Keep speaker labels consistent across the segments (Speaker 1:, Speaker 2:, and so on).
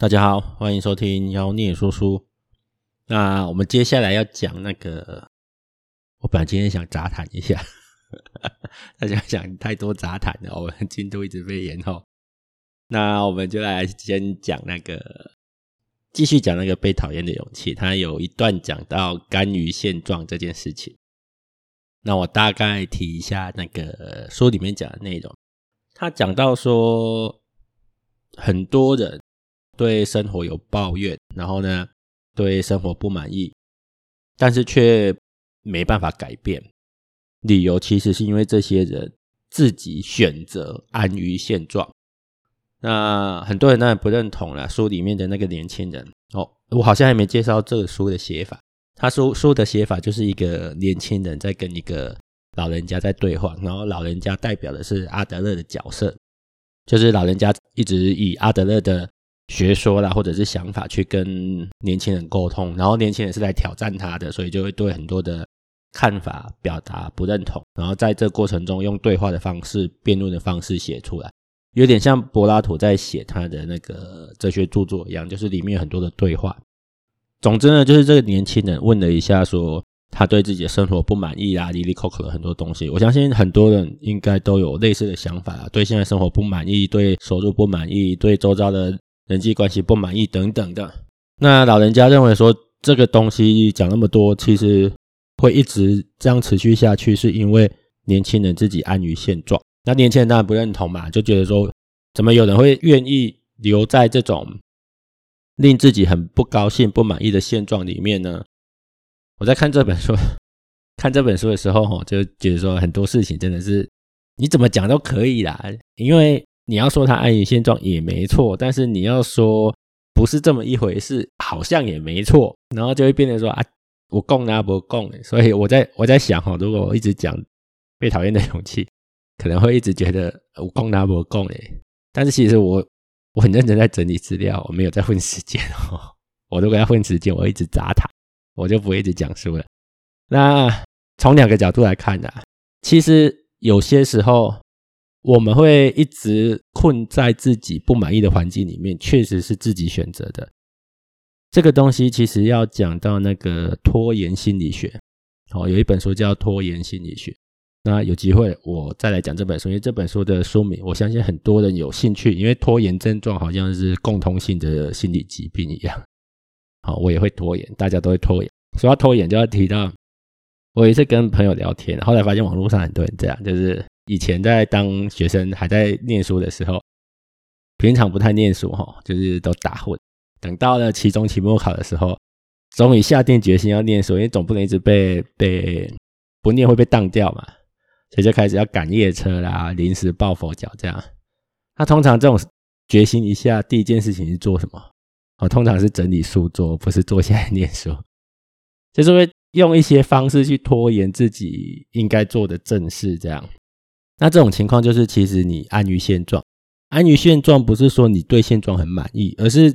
Speaker 1: 大家好，欢迎收听妖孽说书。那我们接下来要讲那个，我本来今天想杂谈一下，大家想太多杂谈了，我们进度一直被延后。那我们就来先讲那个，继续讲那个被讨厌的勇气。他有一段讲到甘于现状这件事情。那我大概提一下那个书里面讲的内容。他讲到说，很多人。对生活有抱怨，然后呢，对生活不满意，但是却没办法改变。理由其实是因为这些人自己选择安于现状。那很多人当然不认同了书里面的那个年轻人哦，我好像还没介绍这个书的写法。他书书的写法就是一个年轻人在跟一个老人家在对话，然后老人家代表的是阿德勒的角色，就是老人家一直以阿德勒的。学说啦，或者是想法去跟年轻人沟通，然后年轻人是来挑战他的，所以就会对很多的看法表达不认同，然后在这过程中用对话的方式、辩论的方式写出来，有点像柏拉图在写他的那个哲学著作一样，就是里面有很多的对话。总之呢，就是这个年轻人问了一下，说他对自己的生活不满意啊，哩哩扣扣了很多东西。我相信很多人应该都有类似的想法啊，对现在生活不满意，对收入不满意，对周遭的。人际关系不满意等等的，那老人家认为说，这个东西讲那么多，其实会一直这样持续下去，是因为年轻人自己安于现状。那年轻人当然不认同嘛，就觉得说，怎么有人会愿意留在这种令自己很不高兴、不满意的现状里面呢？我在看这本书，看这本书的时候，哈，就觉得说很多事情真的是你怎么讲都可以啦，因为。你要说他安于现状也没错，但是你要说不是这么一回事，好像也没错，然后就会变成说啊，我供啊不供，所以我在我在想哈，如果我一直讲被讨厌的勇气，可能会一直觉得我供啊不供诶，但是其实我我很认真在整理资料，我没有在混时间哦，我如果要混时间，我一直砸他，我就不会一直讲书了。那从两个角度来看呢，其实有些时候。我们会一直困在自己不满意的环境里面，确实是自己选择的。这个东西其实要讲到那个拖延心理学，哦，有一本书叫《拖延心理学》。那有机会我再来讲这本书，因为这本书的书名，我相信很多人有兴趣，因为拖延症状好像是共通性的心理疾病一样。好，我也会拖延，大家都会拖延。说到拖延，就要提到我有一次跟朋友聊天，后来发现网络上很多人这样，就是。以前在当学生还在念书的时候，平常不太念书哈，就是都打混。等到了期中、期末考的时候，终于下定决心要念书，因为总不能一直被被不念会被当掉嘛，所以就开始要赶夜车啦，临时抱佛脚这样。那通常这种决心一下，第一件事情是做什么？哦，通常是整理书桌，不是坐下来念书，就是会用一些方式去拖延自己应该做的正事，这样。那这种情况就是，其实你安于现状，安于现状不是说你对现状很满意，而是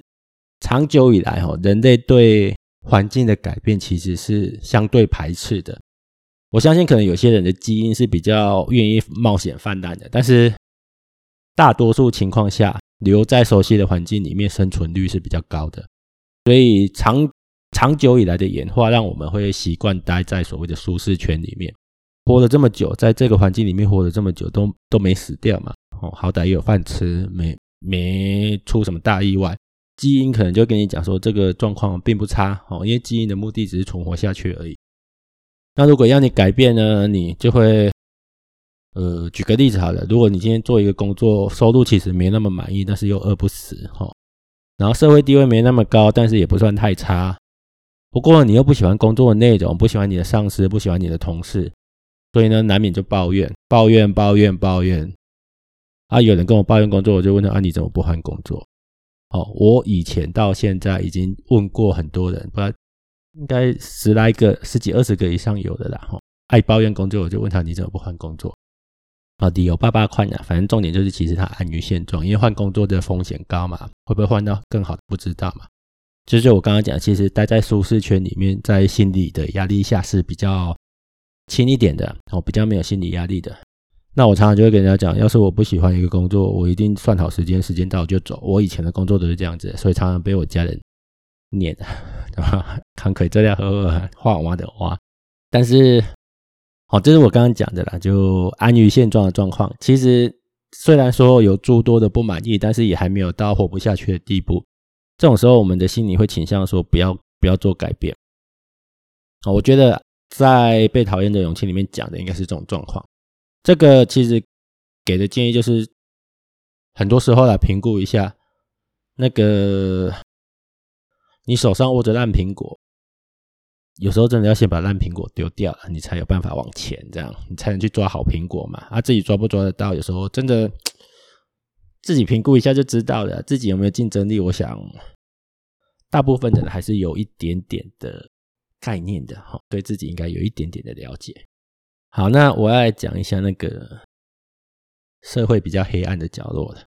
Speaker 1: 长久以来，哈，人类对环境的改变其实是相对排斥的。我相信，可能有些人的基因是比较愿意冒险犯难的，但是大多数情况下，留在熟悉的环境里面，生存率是比较高的。所以长长久以来的演化，让我们会习惯待在所谓的舒适圈里面。活了这么久，在这个环境里面活了这么久，都都没死掉嘛？哦，好歹也有饭吃，没没出什么大意外。基因可能就跟你讲说，这个状况并不差哦，因为基因的目的只是存活下去而已。那如果要你改变呢，你就会，呃，举个例子好了，如果你今天做一个工作，收入其实没那么满意，但是又饿不死哈，然后社会地位没那么高，但是也不算太差。不过你又不喜欢工作的内容，不喜欢你的上司，不喜欢你的同事。所以呢，难免就抱怨、抱怨、抱怨、抱怨。啊，有人跟我抱怨工作，我就问他：啊，你怎么不换工作？哦，我以前到现在已经问过很多人，不知道应该十来个、十几、二十个以上有的啦。哈，爱抱怨工作，我就问他：你怎么不换工作？啊，理由八八款呀，反正重点就是，其实他安于现状，因为换工作的风险高嘛，会不会换到更好的不知道嘛。就是我刚刚讲，其实待在舒适圈里面，在心理的压力下是比较轻一点的，我比较没有心理压力的。那我常常就会跟人家讲，要是我不喜欢一个工作，我一定算好时间，时间到就走。我以前的工作都是这样子，所以常常被我家人念，对吧？看可以这样和画娃的娃。但是，好，这是我刚刚讲的啦，就安于现状的状况。其实虽然说有诸多的不满意，但是也还没有到活不下去的地步。这种时候，我们的心里会倾向说，不要不要做改变。我觉得在被讨厌的勇气里面讲的应该是这种状况。这个其实给的建议就是，很多时候来评估一下，那个你手上握着烂苹果，有时候真的要先把烂苹果丢掉了，你才有办法往前，这样你才能去抓好苹果嘛。啊，自己抓不抓得到，有时候真的自己评估一下就知道了，自己有没有竞争力。我想，大部分的人还是有一点点的概念的，哈，对自己应该有一点点的了解。好，那我要来讲一下那个社会比较黑暗的角落了。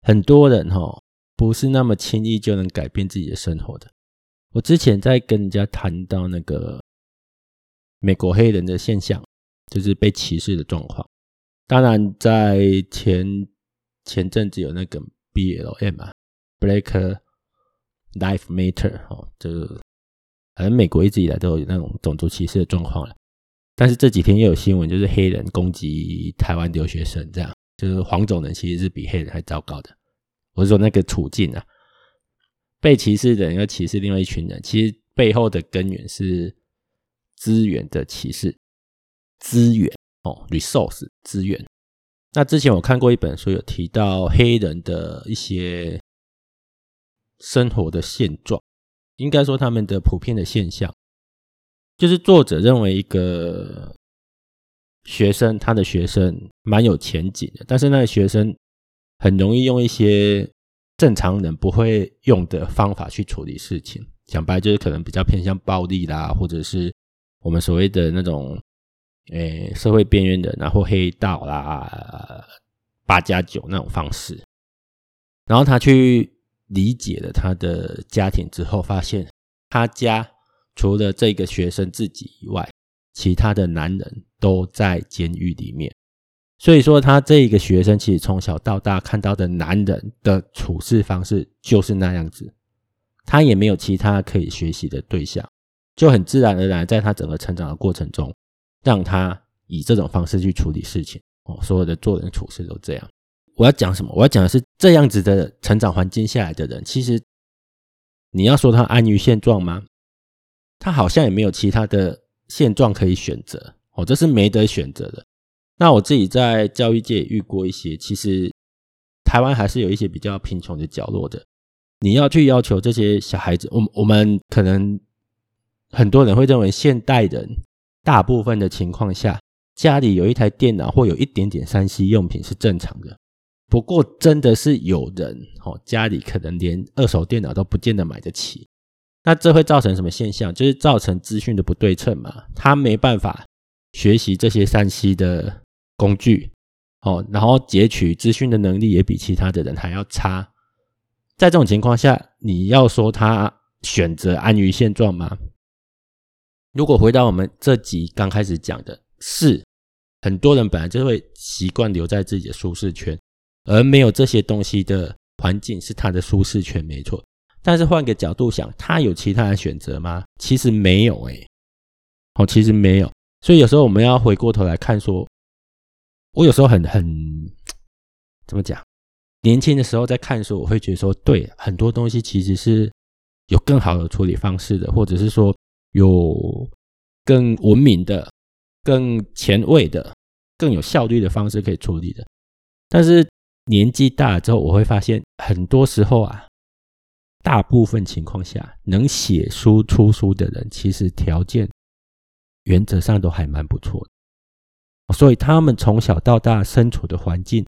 Speaker 1: 很多人哈不是那么轻易就能改变自己的生活的。我之前在跟人家谈到那个美国黑人的现象，就是被歧视的状况。当然，在前前阵子有那个 BLM 啊，Black Life Matter 哦，这个反正美国一直以来都有那种种族歧视的状况了。但是这几天又有新闻，就是黑人攻击台湾留学生，这样就是黄种人其实是比黑人还糟糕的。我是说那个处境啊，被歧视的人要歧视另外一群人，其实背后的根源是资源的歧视，资源哦，resource 资源。那之前我看过一本书，有提到黑人的一些生活的现状，应该说他们的普遍的现象。就是作者认为一个学生，他的学生蛮有前景的，但是那个学生很容易用一些正常人不会用的方法去处理事情。讲白就是可能比较偏向暴力啦，或者是我们所谓的那种诶社会边缘的，然后黑道啦、八加九那种方式。然后他去理解了他的家庭之后，发现他家。除了这个学生自己以外，其他的男人都在监狱里面。所以说，他这一个学生其实从小到大看到的男人的处事方式就是那样子，他也没有其他可以学习的对象，就很自然而然在他整个成长的过程中，让他以这种方式去处理事情。哦，所有的做人处事都这样。我要讲什么？我要讲的是这样子的成长环境下来的人，其实你要说他安于现状吗？他好像也没有其他的现状可以选择哦，这是没得选择的。那我自己在教育界也遇过一些，其实台湾还是有一些比较贫穷的角落的。你要去要求这些小孩子，我我们可能很多人会认为，现代人大部分的情况下，家里有一台电脑或有一点点三 C 用品是正常的。不过，真的是有人哦，家里可能连二手电脑都不见得买得起。那这会造成什么现象？就是造成资讯的不对称嘛。他没办法学习这些 3C 的工具，哦，然后截取资讯的能力也比其他的人还要差。在这种情况下，你要说他选择安于现状吗？如果回到我们这集刚开始讲的，是很多人本来就会习惯留在自己的舒适圈，而没有这些东西的环境是他的舒适圈，没错。但是换个角度想，他有其他的选择吗？其实没有诶、哦，其实没有。所以有时候我们要回过头来看说，说我有时候很很怎么讲？年轻的时候在看书，我会觉得说，对，很多东西其实是有更好的处理方式的，或者是说有更文明的、更前卫的、更有效率的方式可以处理的。但是年纪大了之后，我会发现很多时候啊。大部分情况下，能写书出书的人，其实条件原则上都还蛮不错的。所以他们从小到大身处的环境，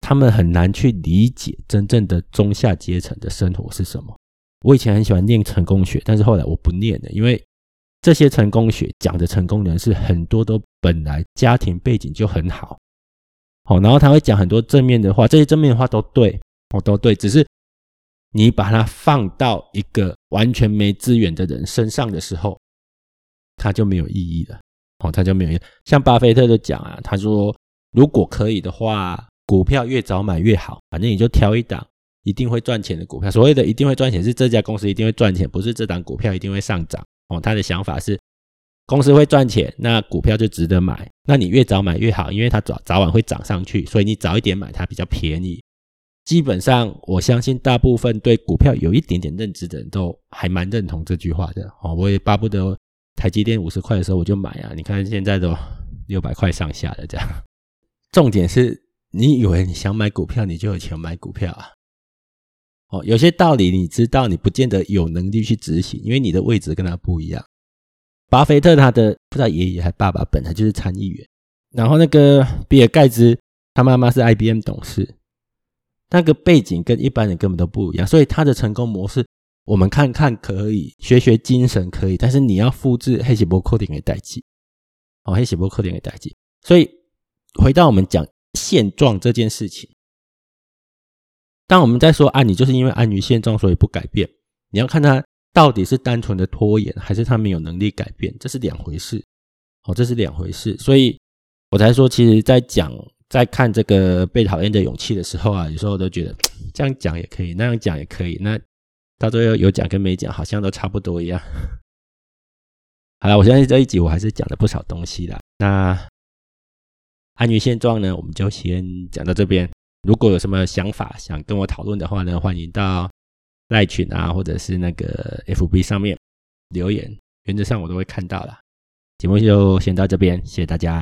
Speaker 1: 他们很难去理解真正的中下阶层的生活是什么。我以前很喜欢念成功学，但是后来我不念了，因为这些成功学讲的成功人士很多都本来家庭背景就很好，好，然后他会讲很多正面的话，这些正面的话都对，哦，都对，只是。你把它放到一个完全没资源的人身上的时候，它就没有意义了。哦，他就没有用。像巴菲特就讲啊，他说如果可以的话，股票越早买越好，反正你就挑一档一定会赚钱的股票。所谓的一定会赚钱，是这家公司一定会赚钱，不是这档股票一定会上涨。哦，他的想法是公司会赚钱，那股票就值得买。那你越早买越好，因为它早早晚会涨上去，所以你早一点买它比较便宜。基本上，我相信大部分对股票有一点点认知的人都还蛮认同这句话的哦。我也巴不得台积电五十块的时候我就买啊！你看现在都六百块上下的这样。重点是你以为你想买股票，你就有钱买股票啊？哦，有些道理你知道，你不见得有能力去执行，因为你的位置跟他不一样。巴菲特他的不知道爷爷还爸爸本来就是参议员，然后那个比尔盖茨他妈妈是 IBM 董事。那个背景跟一般人根本都不一样，所以他的成功模式，我们看看可以，学学精神可以，但是你要复制黑石波扣点给代际，哦，黑石波扣点给代际。所以回到我们讲现状这件事情，当我们在说啊，你就是因为安于现状所以不改变，你要看他到底是单纯的拖延，还是他没有能力改变，这是两回事，哦，这是两回事。所以我才说，其实在讲。在看这个被讨厌的勇气的时候啊，有时候我都觉得 这样讲也可以，那样讲也可以，那到最后有讲跟没讲好像都差不多一样。好了，我相信这一集我还是讲了不少东西啦。那安于现状呢，我们就先讲到这边。如果有什么想法想跟我讨论的话呢，欢迎到赖群啊，或者是那个 FB 上面留言，原则上我都会看到啦。节目就先到这边，谢谢大家。